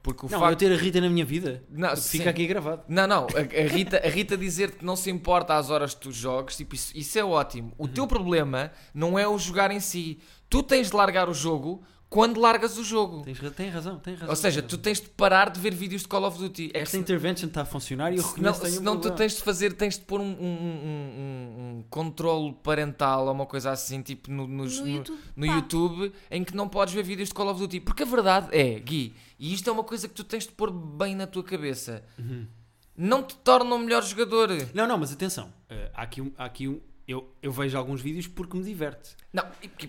porque o não, eu facto... ter a Rita na minha vida. Não, Fica sim. aqui gravado. Não, não, a, a Rita, a Rita dizer que não se importa às horas que tu jogues, tipo, isso, isso é ótimo. O teu problema não é o jogar em si. Tu tens de largar o jogo quando largas o jogo. Tens, tem razão, tem razão. Ou seja, tu tens de parar de ver vídeos de Call of Duty. É que Esta se- intervention está a funcionar e eu Senão, reconheço que tenho um senão tu tens de fazer, tens de pôr um, um, um, um, um controle parental ou uma coisa assim, tipo no, nos- No no- YouTube, no. YouTube, em que não podes ver vídeos de Call of Duty. Porque a verdade é, Gui, e isto é uma coisa que tu tens de pôr bem na tua cabeça, Uhum. não te torna um melhor jogador. Não, não, mas atenção. eh, há aqui um. Há aqui um eu, eu vejo alguns vídeos porque me diverte. Não,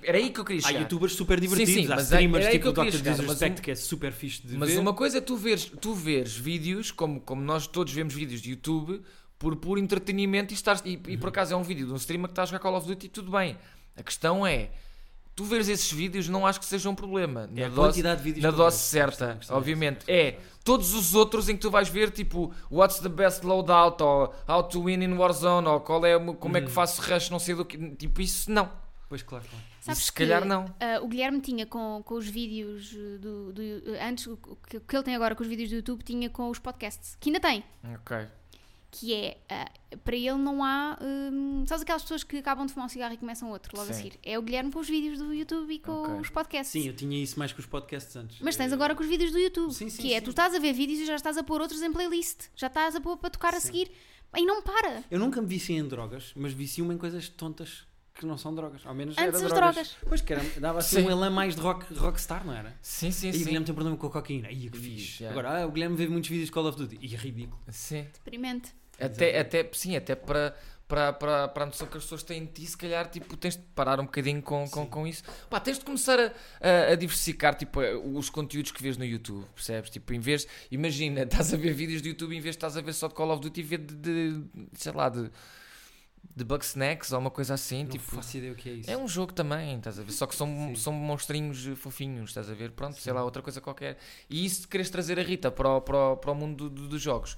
era aí que eu queria Há chegar. youtubers super divertidos, Sim, sim, há mas streamers era tipo o Dr. mas Disrespect um- que é super fixe de Mas ver. uma coisa é tu veres, tu veres vídeos, como, como nós todos vemos vídeos de YouTube, por puro entretenimento e, estás, e, e Uhum. por acaso é um vídeo de um streamer que está a jogar Call of Duty e tudo bem. A questão é, tu veres esses vídeos não acho que seja um problema. É Na a dose, quantidade de vídeos na que dose vejo. certa, obviamente. É, todos os outros em que tu vais ver, tipo, what's the best loadout, ou how to win in Warzone, ou qual é, como é que Uhum. faço rush, não sei do que. Tipo, isso não. Pois claro, claro. Sabes se que, calhar não. ah, o Guilherme tinha com, com os vídeos uh, do, do- uh, antes, o que, o que ele tem agora com os vídeos do YouTube, tinha com os podcasts, que ainda tem. Ok. Que é, ah, para ele não há. hum, sabes aquelas pessoas que acabam de fumar um cigarro e começam outro logo a Sim. seguir? É o Guilherme com os vídeos do YouTube e com Ok. os podcasts. Sim, eu tinha isso mais com os podcasts antes. Mas tens Eh, agora com os vídeos do YouTube, Sim, sim, que é tu estás a ver vídeos e já estás a pôr outros em playlist, já estás a pôr para tocar a seguir e não para. Eu nunca me viciei em drogas, mas vicio-me em coisas tontas que não são drogas. Ao menos Antes era as drogas. drogas. Pois que era, dava assim Sim. um elan mais de rock, rockstar, não era? Sim, sim, E o sim. Guilherme tem problema com a cocaína. Ia que fixe. já. Agora, ah, o Guilherme vê muitos vídeos de Call of Duty. E é ridículo. Sim. Experimente. Até, até, sim, até para, para, para, para a noção que as pessoas têm de ti, se calhar tipo, tens de parar um bocadinho com, com, com isso. Pá, tens de começar a, a, a diversificar tipo, os conteúdos que vês no YouTube, percebes? Tipo, em vez, imagina, estás a ver vídeos de YouTube em vez de estás a ver só de Call of Duty e ver de, de sei lá, de, de Bug Snacks ou uma coisa assim. Não tipo, faço ideia o que é isso. é um jogo também, estás a ver? Só que são, Sim. são monstrinhos fofinhos, estás a ver? Pronto, sei Sim. lá, outra coisa qualquer. E isso de queres trazer a Rita para o, para o, para o mundo do- do- dos jogos.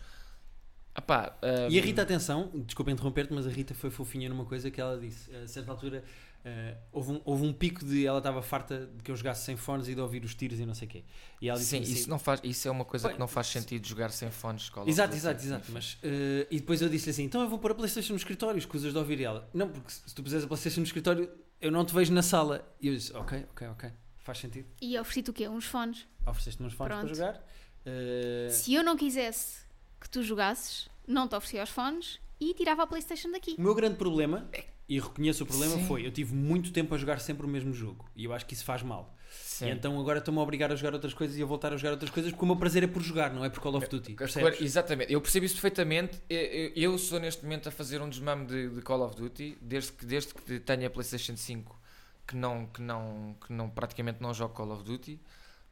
Epá, E a hum, Rita, atenção, desculpa interromper-te, mas a Rita foi fofinha numa coisa que ela disse. A certa altura, eh, houve, um, houve um pico de ela estava farta de que eu jogasse sem fones e de ouvir os tiros e não sei o quê. E ela disse Sim, assim, isso, não faz, isso é uma coisa Pois, que não faz sentido jogar sem fones Call Exato, exato, exato. enfim. Mas, eh, e depois eu disse assim: então eu vou pôr a PlayStation no escritório, escusas de ouvir ela. Não, porque se tu puseres a PlayStation no escritório, eu não te vejo na sala. E eu disse: ok, ok, ok, faz sentido. E ofereci-te o quê? Uns fones. Ofereceste-me uns fones para Pronto. jogar. Eh, Se eu não quisesse que tu jogasses, não te oferecia os fones e tirava a Playstation daqui. O meu grande problema, e reconheço o problema, Sim. foi eu tive muito tempo a jogar sempre o mesmo jogo. E eu acho que isso faz mal. E então agora estou-me a obrigar a jogar outras coisas e a voltar a jogar outras coisas porque o meu prazer é por jogar, não é por Call of Duty. A Percebes? cor- exatamente, eu percebo isso perfeitamente. Eu, eu- eu sou neste momento a fazer um desmame de, de Call of Duty desde que, desde que tenho a PlayStation 5 que, não, que, não, que não, praticamente não jogo Call of Duty.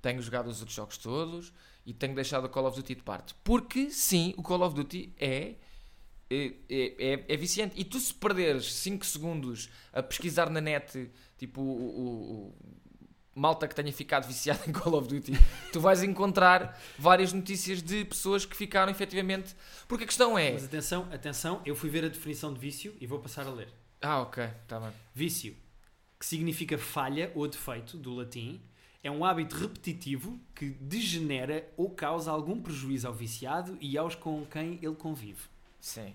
Tenho jogado os outros jogos todos e tenho deixado o Call of Duty de parte. Porque sim, o Call of Duty é. É, é, é- é viciante. E tu, se perderes 5 segundos a pesquisar na net, tipo, o- o- o- malta que tenha ficado viciada em Call of Duty, tu vais encontrar várias notícias de pessoas que ficaram efetivamente. Porque a questão é. Mas atenção, atenção, eu fui ver a definição de vício e vou passar a ler. Ah, ok, tá bem. Vício, que significa falha ou defeito, do latim, é um hábito repetitivo que degenera ou causa algum prejuízo ao viciado e aos com quem ele convive. Sim.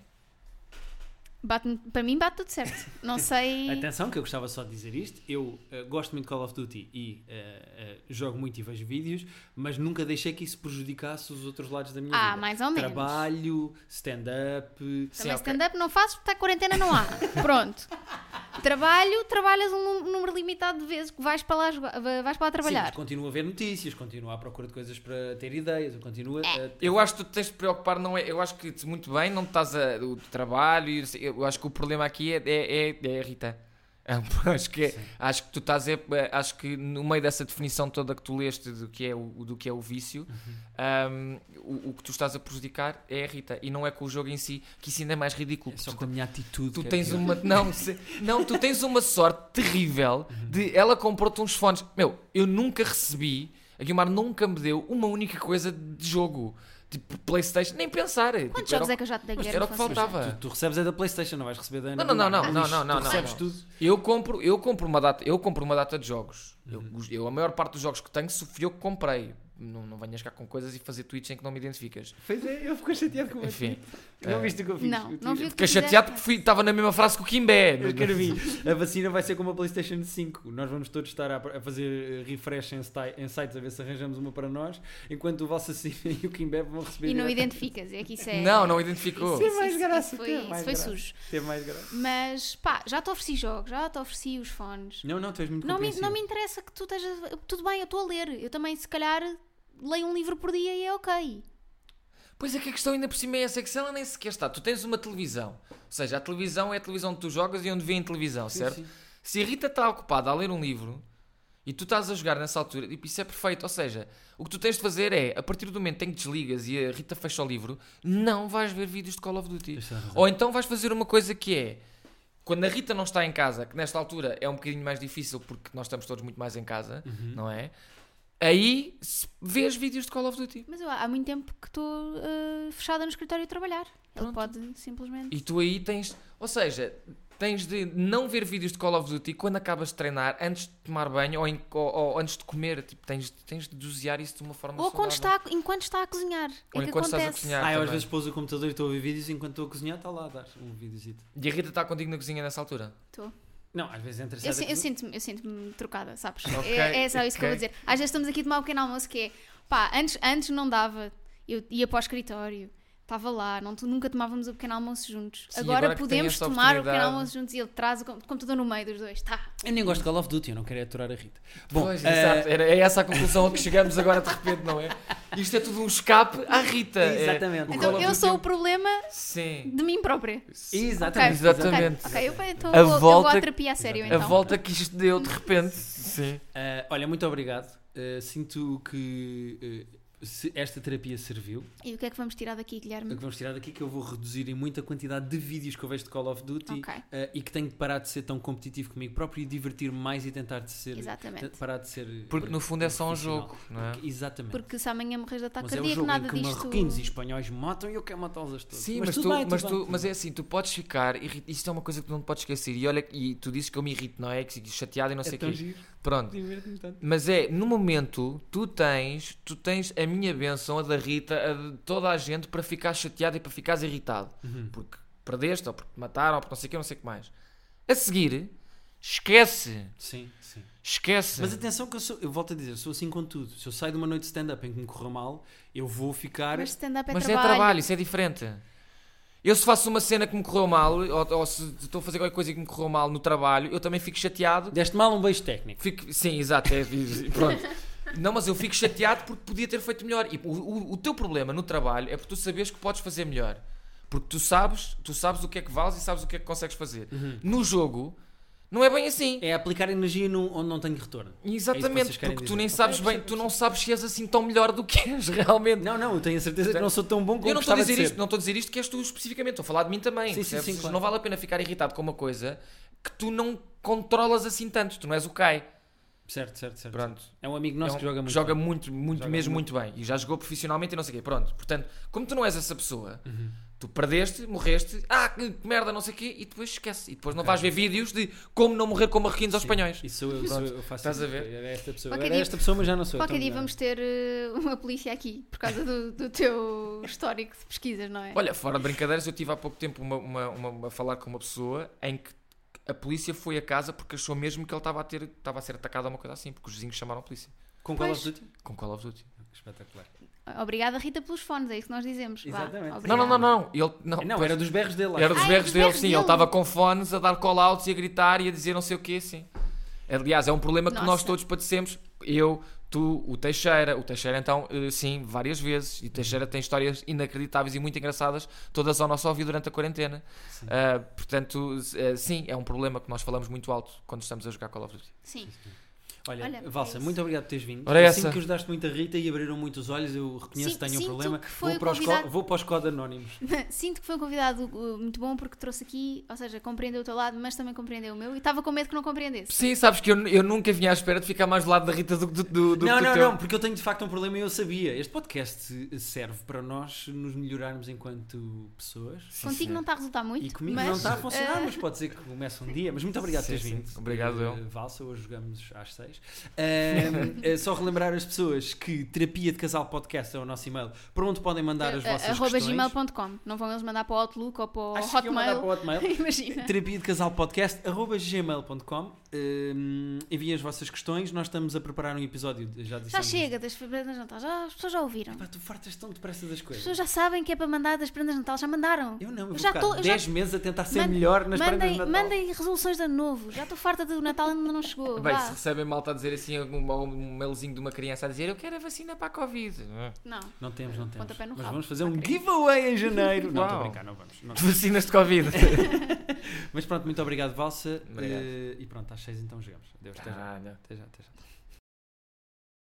Bate- para mim bate tudo certo. Não sei. Atenção, que eu gostava só de dizer isto. Eu eh, gosto muito de Call of Duty e eh, eh, jogo muito e vejo vídeos, mas nunca deixei que isso prejudicasse os outros lados da minha Ah, vida. mais ou menos. Trabalho, stand-up. Sim, Também stand-up não fazes porque está quarentena, não há. Pronto. Trabalho, trabalhas um nú- número limitado de vezes que vais para lá, jogar- vais para lá Sim, trabalhar. mas continuo a ver notícias, continuo à procura de coisas para ter ideias, eu continuo É. a. Eu acho que tu tens de te preocupar, não é? Eu acho que muito bem, não estás a. o trabalho, e eu acho que o problema aqui é, é, é, é a Rita. Acho, que, é- acho que tu estás a, acho que no meio dessa definição toda que tu leste do que é o, do que é o vício, um, o, o que tu estás a prejudicar é a Rita e não é com o jogo em si, que isso ainda é mais ridículo. É só porque com a minha atitude. Tu que é tens pior. uma. Não, se- não, tu tens uma sorte terrível de ela comprou-te uns fones. Meu, eu nunca recebi. A Guilmar nunca me deu uma única coisa de jogo. Tipo, Playstation, nem pensar. Quantos tipo, jogos era, é que eu já te dei mas era o que faltava. Tu, tu recebes é da PlayStation, não vais receber da Não, não, não, não, não, não, não, não, recebes não. tudo. Eu compro, eu compro uma data, eu compro uma data de jogos. Eu- Uhum. Eu, a maior parte dos jogos que tenho fui eu que comprei. Não, não venhas cá com coisas e fazer tweets em que não me identificas. Pois é, eu fico chateado com Enfim. Não eh, viste o que eu fiz? Não, Eu não vi Fiquei chateado porque fui- estava na mesma frase que o Kimbé. Eu quero vir. A vacina vai ser como a PlayStation 5. Nós vamos todos estar a, a fazer eh, refresh em, em sites a ver se arranjamos uma para nós, enquanto o Valsacina e o Kimbeb vão receber. E não identificas, é que isso é. Não, não identificou. Isso, Tem mais isso- graça, isso foi, tem isso mais foi graça. sujo. Teve mais graça. Mas pá, já te ofereci jogos, já te ofereci os fones. Não, não, tu és muito Não me, não me interessa que tu estejas. Tudo bem, eu estou a ler. Eu também, se calhar, leio um livro por dia e é ok. Pois é que a questão ainda por cima é essa, que se ela nem sequer está. Tu tens uma televisão. Ou seja, a televisão é a televisão que tu jogas e onde vêem televisão, Sim, certo? sim. Se a Rita está ocupada a ler um livro e tu estás a jogar nessa altura, tipo, isso é perfeito. Ou seja, o que tu tens de fazer é, a partir do momento em que desligas e a Rita fecha o livro, não vais ver vídeos de Call of Duty. Ou então vais fazer uma coisa que é, quando a Rita não está em casa, que nesta altura é um bocadinho mais difícil porque nós estamos todos muito mais em casa, Uhum. não é? Aí vês vídeos de Call of Duty. Mas eu, há muito tempo que estou eh, fechada no escritório a trabalhar. Ele Pronto. pode simplesmente. E tu aí tens, ou seja, tens de não ver vídeos de Call of Duty quando acabas de treinar, antes de tomar banho ou, em- ou- ou antes de comer. Tipo, tens, tens de dosear isso de uma forma Ou quando está, enquanto está a cozinhar. Ou é que enquanto estás a cozinhar. Ah, eu às vezes pôs o computador e estou a ver vídeos enquanto estou a cozinhar, está lá a dar um videozito. E a Rita está contigo na cozinha nessa altura? Tô. Não, às vezes Eu, si- eu sinto-me eu sinto trocada, sabes? Ok, é, é só isso que eu vou dizer. Às vezes estamos aqui a tomar um pequeno almoço que é pá, antes, antes não dava, eu ia para o escritório, estava lá, não, tu- nunca tomávamos o pequeno almoço juntos. Sim, agora, agora podemos tomar o pequeno almoço juntos e ele traz o com- computador no meio dos dois. Tá. Eu nem gosto de Call of Duty, eu não quero é aturar a Rita. Bom, pois, eh, exato. Era, é essa a conclusão a que chegamos agora de repente, não é? Isto é tudo um escape à Rita. É- Exatamente. Call Então eu Duty sou é o problema Sim. de mim própria. Exatamente. Ok, Exatamente. Ok, ok, eu, então A vou, eu vou volta- à terapia a sério A então. volta que isto deu de repente. Sim. Ah, olha, muito obrigado. Ah, sinto que se esta terapia serviu. E o que é que vamos tirar daqui, O Guilherme? que vamos tirar daqui é que eu vou reduzir em muito a quantidade de vídeos que eu vejo de Call of Duty Ok. ah, e que tenho de parar de ser tão competitivo comigo próprio e divertir-me mais e tentar de ser. Exatamente. Parar de ser. Porque no fundo é só um jogo, não é? Porque- exatamente. Porque se amanhã morres de ataque mas é um cardíaco, jogo nada em que disto. marroquinos e espanhóis matam e eu quero matá-los todos. Sim, mas, tudo tu, bem, mas, tudo tu, mas é assim, tu podes ficar. Isto é uma coisa que tu não podes esquecer. E olha, e tu dizes que eu me irrito, não é? Que fico chateado e não sei é o tão quê. giro. Pronto. Mas é, no momento, tu tens, tu tens a minha benção, a da Rita, a de toda a gente para ficar chateado e para ficares irritado. Uhum. Porque perdeste, ou porque te mataram, ou porque não sei o que, não sei o que mais. A seguir, esquece. Sim, sim. Esquece. Mas atenção que eu sou, eu volto a dizer, sou assim com tudo. Se eu saio de uma noite de stand-up em que me correu mal, eu vou ficar. Mas stand-up é Mas trabalho. é trabalho, isso é diferente. Eu se faço uma cena que me correu mal, ou, ou se estou a fazer qualquer coisa que me correu mal no trabalho, eu também fico chateado. Deste mal um beijo técnico. Fico, sim, exato, é, pronto. Não, mas eu fico chateado porque podia ter feito melhor. E o, o, o teu problema no trabalho é porque tu sabes que podes fazer melhor. Porque tu sabes, tu sabes o que é que vales e sabes o que é que consegues fazer. No jogo, não é bem assim. É aplicar energia num, onde não tenho retorno. É Exatamente, querem porque tu nem sabes bem, tu não sabes se és assim tão melhor do que és realmente. Não, não, eu tenho a certeza que não sou tão bom como Eu não estou a dizer isto, não estou a dizer isto que és tu especificamente, estou a falar de mim também. Sim, sim, sim, claro. Não vale a pena ficar irritado com uma coisa que tu não controlas assim tanto, tu não és o Kai. Certo, certo, certo. Pronto. É um amigo nosso É um- que joga muito. joga bem. muito, muito Joga mesmo muito. muito bem. E já jogou profissionalmente e não sei o quê. Pronto. Portanto, como tu não és essa pessoa, Uhum. Tu perdeste, morreste, ah, que merda, não sei o quê, e depois esquece. E depois não vais ver vídeos de como não morrer com marroquinos aos espanhóis. Isso eu, Pronto. eu, faço Estás isso. a ver? Era esta pessoa. Era dia- esta pessoa, mas já não sou. Qualquer dia vamos ter eh, uma polícia aqui por causa do, do teu histórico de pesquisas, não é? Olha, fora de brincadeiras, eu tive há pouco tempo uma, uma, uma- a falar com uma pessoa em que a polícia foi a casa porque achou mesmo que ele estava a, ter, estava a ser atacado ou uma coisa assim, porque os vizinhos chamaram a polícia. Com Call of Duty? Com Call of Duty. Espetacular. Obrigada, Rita, pelos fones, é isso que nós dizemos. Exatamente. Não, não, não, não. Ele, não, Não, era dos berros dele. era dos Ah, berros dos dele, sim. Ele estava com fones a dar call-outs e a gritar e a dizer não sei o quê, sim. Aliás, é um problema que nós Nossa. todos padecemos. Eu, tu, o Teixeira. O Teixeira, então, eh, sim, várias vezes. E o Teixeira tem histórias inacreditáveis e muito engraçadas, todas ao nosso ouvido durante a quarentena. Sim. Ah, portanto, eh, sim, é um problema que nós falamos muito alto quando estamos a jogar Call of Duty. Sim. Olha, Olha, Valsa, é muito obrigado por teres vindo. Ora, é assim essa. que ajudaste muito a Rita e abriram muito os olhos, eu reconheço Sim, que tenho um problema. que foi Vou para, os co- convidado- vou para os code anónimos. Sinto que foi um convidado uh, muito bom porque trouxe aqui, ou seja, compreendeu o teu lado, mas também compreendeu o meu e estava com medo que não compreendesse. Sim, sabes que eu, eu nunca vinha à espera de ficar mais do lado da Rita do que do, do, do, não, do não, teu. não, porque eu tenho de facto um problema e eu sabia. Este podcast serve para nós nos melhorarmos enquanto pessoas. Sim, Contigo senhor. não está a resultar muito, E comigo mas, não está a funcionar, uh, mas pode ser que comece um dia. Mas muito obrigado por teres Sim, sim. vindo. Obrigado, eu. Eh, Valsa, hoje jogamos às seis. Ahm, eh, só relembrar as pessoas que terapia de casal podcast é o nosso e-mail, para onde podem mandar as uh, vossas arroba questões. gmail.com. Não vão eles mandar para o Outlook ou para o Acho mandar para o Hotmail. Hotmail. Imagina. terapia de casal podcast arroba gmail.com Hum, enviem as vossas questões nós estamos a preparar um episódio já Já chega das prendas de Natal, já, as pessoas já ouviram. Pá, tu fartas tão depressa das As coisas pessoas já sabem que é para mandar das prendas de Natal, já mandaram. eu não, eu já tô- eu já- 10 meses a tentar ser Mandem- melhor nas prendas de Mandem, Natal mandem resoluções de ano novo. Já estou farta do Natal ainda não chegou. Bem, Vá. se recebem malta a dizer assim um, um mailzinho de uma criança a dizer eu quero a vacina para a Covid. Não. não temos, não temos mas rabo. vamos fazer um giveaway em janeiro não, estou a brincar, não vamos não. Vacinas de Covid. mas pronto, muito obrigado Valsa Obrigado. Eh, e pronto, às 6 então jogamos Adeus, até já, até já, até já.